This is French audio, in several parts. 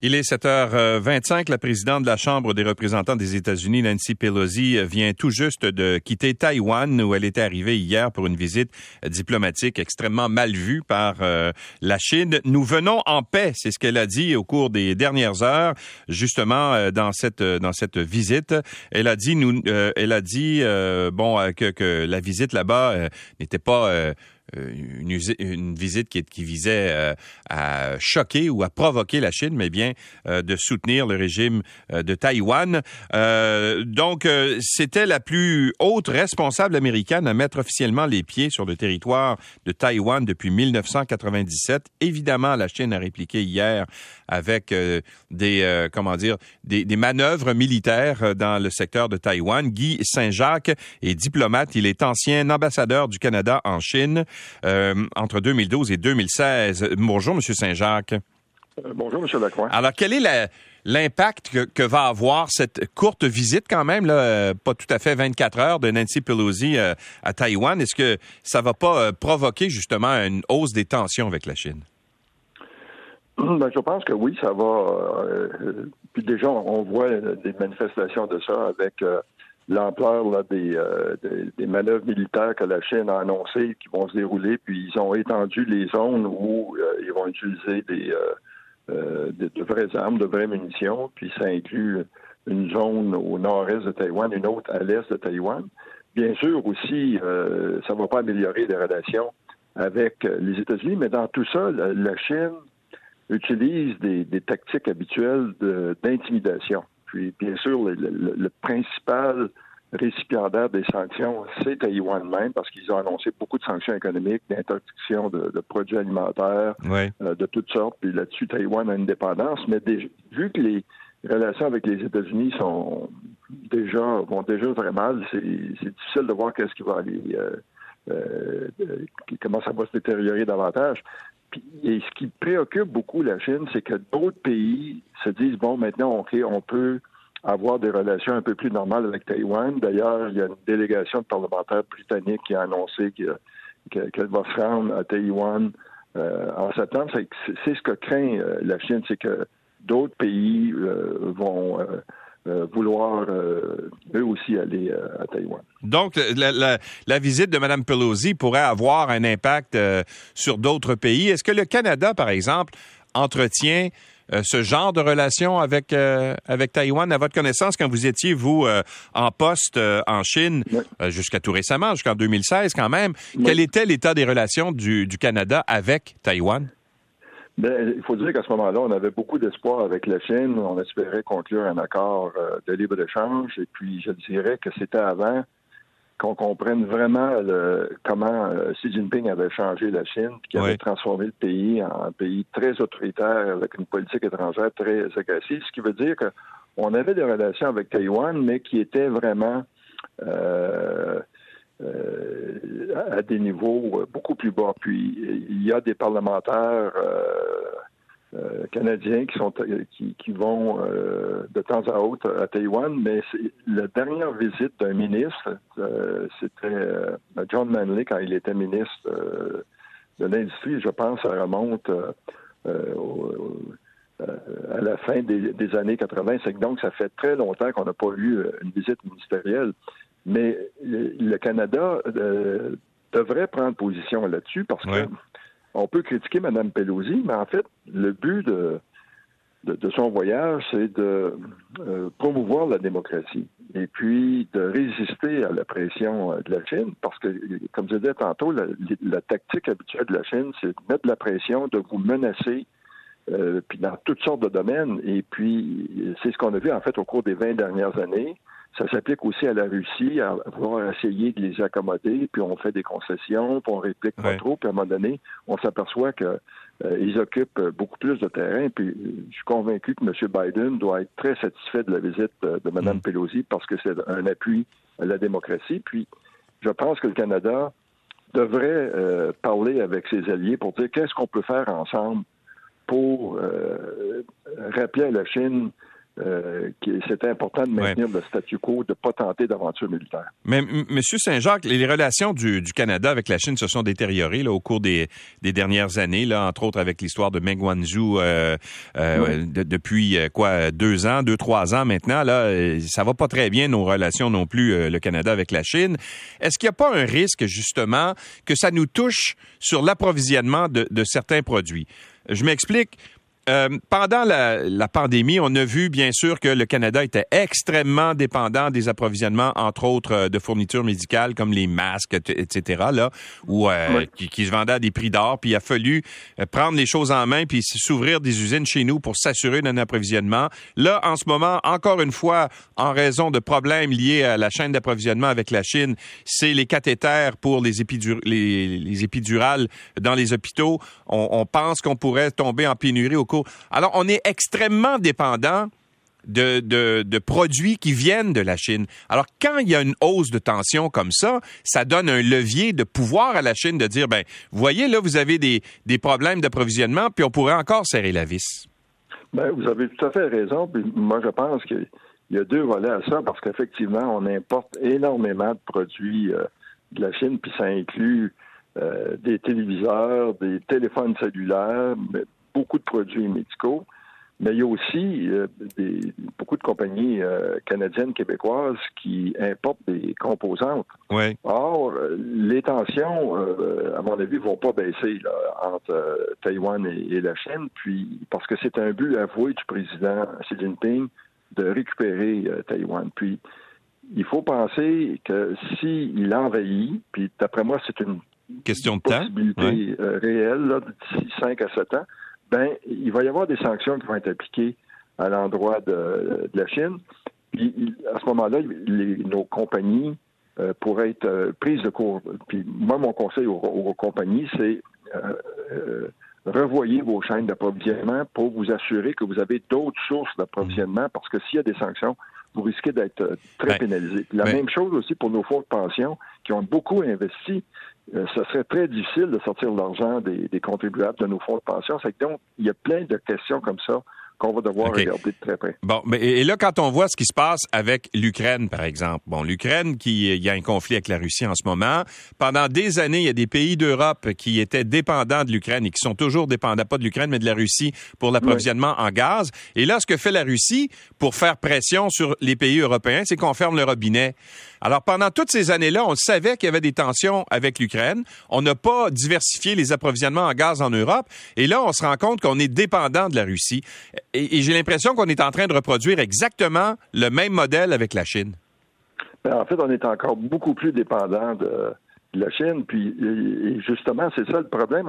Il est 7h25. La présidente de la Chambre des représentants des États-Unis, Nancy Pelosi, vient tout juste de quitter Taïwan, où elle était arrivée hier pour une visite diplomatique extrêmement mal vue par euh, la Chine. Nous venons en paix, c'est ce qu'elle a dit au cours des dernières heures, justement euh, dans cette dans cette visite. Elle a dit nous, euh, elle a dit bon que, que la visite là-bas n'était pas euh, une, une, visite qui, qui visait euh, à choquer ou à provoquer la Chine, mais bien euh, de soutenir le régime de Taïwan. donc, c'était la plus haute responsable américaine à mettre officiellement les pieds sur le territoire de Taïwan depuis 1997. Évidemment, la Chine a répliqué hier avec des comment dire des, des, manœuvres militaires dans le secteur de Taïwan. Guy Saint-Jacques est diplomate. Il est ancien ambassadeur du Canada en Chine. Euh, entre 2012 et 2016. Bonjour, M. Saint-Jacques. Euh, bonjour, M. Lacroix. Alors, quel est l'impact que, va avoir cette courte visite quand même, là, euh, pas tout à fait 24 heures de Nancy Pelosi à Taïwan? Est-ce que ça va pas provoquer justement une hausse des tensions avec la Chine? Ben, je pense que oui, ça va. puis déjà, on voit des manifestations de ça avec l'ampleur des, euh, des, des, manœuvres militaires que la Chine a annoncées qui vont se dérouler, puis ils ont étendu les zones où euh, ils vont utiliser des, euh, de, de, vraies armes, de vraies munitions, puis ça inclut une zone au nord-est de Taïwan, une autre à l'est de Taïwan. Bien sûr aussi, ça ne va pas améliorer les relations avec les États-Unis, mais dans tout ça, la, Chine utilise des, des tactiques habituelles d'intimidation. Puis, bien sûr, le, le, principal récipiendaire des sanctions, c'est Taïwan même, parce qu'ils ont annoncé beaucoup de sanctions économiques, d'interdiction de, de, produits alimentaires, euh, de toutes sortes. Puis là-dessus, Taïwan a une dépendance. Mais vu que les relations avec les États-Unis sont déjà vont déjà très mal, c'est difficile de voir qu'est-ce qui va aller. Euh, euh, comment ça va se détériorer davantage. Et ce qui préoccupe beaucoup la Chine, c'est que d'autres pays se disent bon, maintenant, OK, on peut avoir des relations un peu plus normales avec Taïwan. D'ailleurs, il y a une délégation de parlementaires britanniques qui a annoncé qu'elle va se rendre à Taïwan euh, en septembre. C'est ce que craint euh, la Chine, c'est que d'autres pays euh, vont vouloir eux aussi aller à Taïwan. Donc, la, la, visite de Mme Pelosi pourrait avoir un impact sur d'autres pays. Est-ce que le Canada, par exemple, entretient euh, ce genre de relation avec, euh, avec Taïwan? À votre connaissance, quand vous étiez, vous, euh, en poste en Chine, jusqu'à tout récemment, jusqu'en 2016 quand même, quel était l'état des relations du, du Canada avec Taïwan? Bien, il faut dire qu'à ce moment-là, on avait beaucoup d'espoir avec la Chine. On espérait conclure un accord de libre-échange. Et puis, je dirais que c'était avant qu'on comprenne vraiment comment euh, Xi Jinping avait changé la Chine, qui avait transformé le pays en un pays très autoritaire avec une politique étrangère très agressive, ce qui veut dire qu'on avait des relations avec Taïwan, mais qui étaient vraiment euh, euh, à des niveaux beaucoup plus bas. Puis il y a des parlementaires euh, canadiens qui sont qui, vont euh, de temps à autre à Taïwan, mais la dernière visite d'un ministre, euh, c'était John Manley quand il était ministre de l'industrie. Je pense ça remonte à la fin des, des années 80. C'est donc ça fait très longtemps qu'on n'a pas eu une visite ministérielle. Mais le Canada devrait prendre position là-dessus parce que on peut critiquer Mme Pelosi, mais en fait, le but de, de, son voyage, c'est de euh, promouvoir la démocratie et puis de résister à la pression euh, de la Chine, parce que, comme je disais tantôt, la, tactique habituelle de la Chine, c'est de mettre de la pression, de vous menacer, euh, puis dans toutes sortes de domaines. Et puis, c'est ce qu'on a vu en fait au cours des 20 dernières années. Ça s'applique aussi à la Russie, à vouloir essayer de les accommoder, puis on fait des concessions, puis on réplique pas trop, puis à un moment donné, on s'aperçoit qu'ils euh, occupent beaucoup plus de terrain, puis je suis convaincu que M. Biden doit être très satisfait de la visite de, Mme mm. Pelosi parce que c'est un appui à la démocratie. Puis je pense que le Canada devrait euh, parler avec ses alliés pour dire qu'est-ce qu'on peut faire ensemble pour euh, rappeler à la Chine euh, c'était important de maintenir le statu quo, de ne pas tenter d'aventure militaire. Mais M. Saint-Jacques, les relations du, Canada avec la Chine se sont détériorées là, au cours des, dernières années, là, entre autres avec l'histoire de Meng Wanzhou euh, euh, depuis quoi deux ans, deux trois ans maintenant. Là, ça va pas très bien nos relations non plus le Canada avec la Chine. Est-ce qu'il n'y a pas un risque justement que ça nous touche sur l'approvisionnement de, de certains produits? Je m'explique. Euh, pendant la, pandémie, on a vu bien sûr que le Canada était extrêmement dépendant des approvisionnements, entre autres euh, de fournitures médicales comme les masques, etc. Là, ou euh, qui, se vendaient à des prix d'or. Puis il a fallu prendre les choses en main puis s'ouvrir des usines chez nous pour s'assurer d'un approvisionnement. Là, en ce moment, encore une fois, en raison de problèmes liés à la chaîne d'approvisionnement avec la Chine, c'est les cathéters pour les, les, épidurales dans les hôpitaux. On, on pense qu'on pourrait tomber en pénurie au cours alors, on est extrêmement dépendant de, produits qui viennent de la Chine. Alors, quand il y a une hausse de tension comme ça, ça donne un levier de pouvoir à la Chine de dire, ben, voyez, là, vous avez des, problèmes d'approvisionnement, puis on pourrait encore serrer la vis. Ben, vous avez tout à fait raison. moi, je pense qu'il y a deux volets à ça, parce qu'effectivement, on importe énormément de produits euh, de la Chine, puis ça inclut euh, des téléviseurs, des téléphones cellulaires, beaucoup de produits médicaux, mais il y a aussi euh, beaucoup de compagnies euh, canadiennes, québécoises qui importent des composantes. Or, les tensions, euh, à mon avis, vont pas baisser entre Taïwan et, la Chine, puis parce que c'est un but avoué du président Xi Jinping de récupérer Taïwan. Puis, il faut penser que s'il envahit, puis d'après moi, c'est une question de possibilité réelle d'ici 5 à 7 ans, ben, il va y avoir des sanctions qui vont être appliquées à l'endroit de, la Chine. Puis, à ce moment-là, nos compagnies euh, pourraient être euh, prises de court. Puis, moi, mon conseil aux, compagnies, c'est euh, revoyez vos chaînes d'approvisionnement pour vous assurer que vous avez d'autres sources d'approvisionnement, parce que s'il y a des sanctions, vous risquez d'être très pénalisé. La même chose aussi pour nos fonds de pension qui ont beaucoup investi euh, ce serait très difficile de sortir l'argent des, des, contribuables de nos fonds de pension. C'est donc, il y a plein de questions comme ça qu'on va devoir regarder de très près. Bon, mais et là, quand on voit ce qui se passe avec l'Ukraine, par exemple, bon, l'Ukraine, qui il y a un conflit avec la Russie en ce moment. Pendant des années, il y a des pays d'Europe qui étaient dépendants de l'Ukraine et qui sont toujours dépendants, pas de l'Ukraine, mais de la Russie pour l'approvisionnement en gaz. Et là, ce que fait la Russie pour faire pression sur les pays européens, c'est qu'on ferme le robinet. Alors, pendant toutes ces années-là, on savait qu'il y avait des tensions avec l'Ukraine. On n'a pas diversifié les approvisionnements en gaz en Europe. Et là, on se rend compte qu'on est dépendant de la Russie. Et, j'ai l'impression qu'on est en train de reproduire exactement le même modèle avec la Chine. Ben, en fait, on est encore beaucoup plus dépendant de, la Chine. Puis, justement, c'est ça le problème.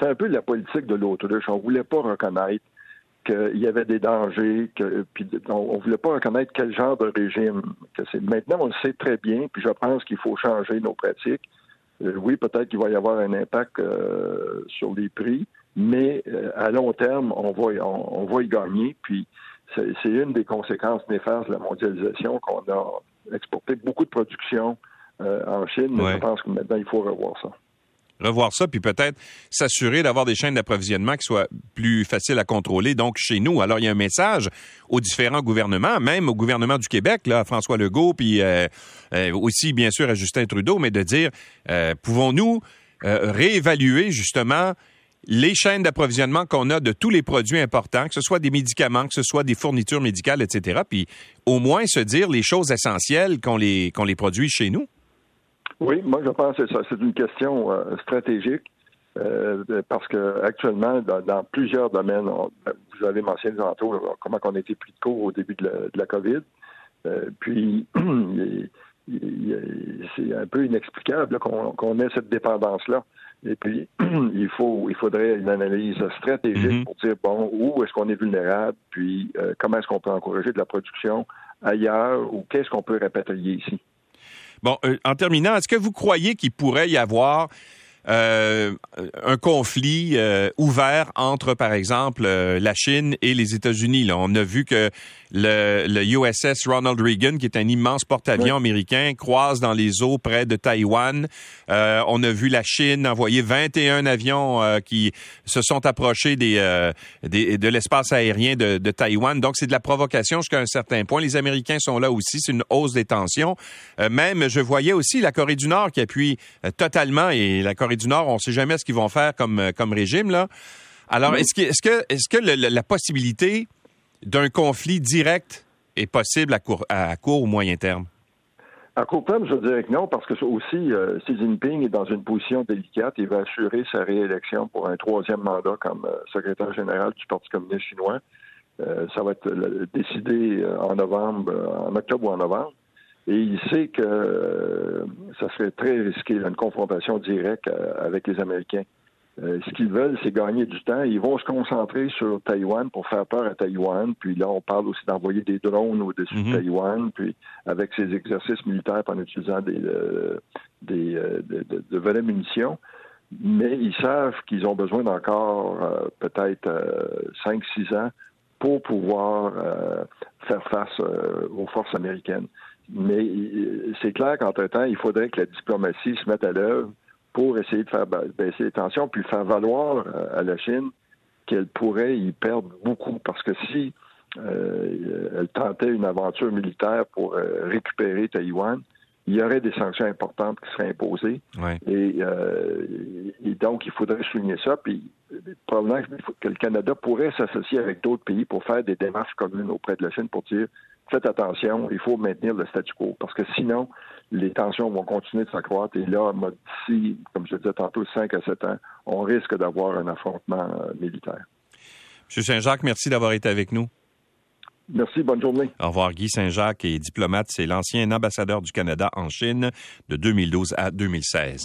c'est un peu la politique de l'autruche. On ne voulait pas reconnaître qu'il y avait des dangers, puis on, ne voulait pas reconnaître quel genre de régime. Maintenant, on le sait très bien, puis je pense qu'il faut changer nos pratiques. Euh, oui, peut-être qu'il va y avoir un impact euh, sur les prix, mais euh, à long terme, on va, on, va y gagner. Puis c'est une des conséquences néfastes de la mondialisation qu'on a exporté beaucoup de production en Chine, mais je pense que maintenant, il faut revoir ça revoir ça, puis peut-être s'assurer d'avoir des chaînes d'approvisionnement qui soient plus faciles à contrôler, donc chez nous. Alors, il y a un message aux différents gouvernements, même au gouvernement du Québec, là, François Legault, puis euh, euh, aussi, bien sûr, à Justin Trudeau, mais de dire, euh, pouvons-nous réévaluer justement les chaînes d'approvisionnement qu'on a de tous les produits importants, que ce soit des médicaments, que ce soit des fournitures médicales, etc., puis au moins se dire les choses essentielles qu'on les, les produit chez nous? Oui, moi je pense que. C'est une question euh, stratégique euh, parce que actuellement, dans, plusieurs domaines, vous avez mentionné tantôt comment on a été pris de court au début de la, COVID. Euh, puis c'est un peu inexplicable qu'on ait cette dépendance-là. Et puis, il faut, il faudrait une analyse stratégique mm-hmm. pour dire bon, où est-ce qu'on est vulnérable, puis comment est-ce qu'on peut encourager de la production ailleurs, ou qu'est-ce qu'on peut répatrier ici? Bon, euh, en terminant, est-ce que vous croyez qu'il pourrait y avoir euh, un conflit euh, ouvert entre, par exemple, euh, la Chine et les États-Unis. On a vu que le, le, USS Ronald Reagan, qui est un immense porte-avions américain, croise dans les eaux près de Taïwan. on a vu la Chine envoyer 21 avions qui se sont approchés des, des de l'espace aérien de, de, Taïwan. Donc, c'est de la provocation jusqu'à un certain point. Les Américains sont là aussi. C'est une hausse des tensions. même, je voyais aussi la Corée du Nord qui appuie totalement et la Corée du Nord, on ne sait jamais ce qu'ils vont faire comme, euh, comme régime. Là. Alors, est-ce que, est-ce que, est-ce que la possibilité d'un conflit direct est possible à court, à court ou moyen terme? À court terme, je dirais que non, parce que aussi, euh, Xi Jinping est dans une position délicate. Il va assurer sa réélection pour un troisième mandat comme euh, secrétaire général du Parti communiste chinois. ça va être décidé en novembre, en octobre ou en novembre. Et il sait que euh, ça serait très risqué, une confrontation directe euh, avec les Américains. Euh, ce qu'ils veulent, c'est gagner du temps. Ils vont se concentrer sur Taïwan pour faire peur à Taïwan. Puis là, on parle aussi d'envoyer des drones au-dessus de mhm. Taïwan, puis avec ces exercices militaires en utilisant des, des de, de, vraies munitions. Mais ils savent qu'ils ont besoin d'encore peut-être 5-6 ans pour pouvoir faire face aux forces américaines. Mais euh, c'est clair qu'entre-temps, il faudrait que la diplomatie se mette à l'œuvre pour essayer de faire baisser les tensions, puis faire valoir euh, à la Chine qu'elle pourrait y perdre beaucoup. Parce que si euh, elle tentait une aventure militaire pour récupérer Taïwan, il y aurait des sanctions importantes qui seraient imposées. Et, et, donc, il faudrait souligner ça. Puis, probablement que le Canada pourrait s'associer avec d'autres pays pour faire des démarches communes auprès de la Chine pour dire faites attention, il faut maintenir le statu quo, parce que sinon, les tensions vont continuer de s'accroître. Et là, d'ici, comme je disais tantôt, 5 à 7 ans, on risque d'avoir un affrontement euh, militaire. M. Saint-Jacques, merci d'avoir été avec nous. Merci, bonne journée. Au revoir. Guy Saint-Jacques est diplomate. C'est l'ancien ambassadeur du Canada en Chine de 2012 à 2016.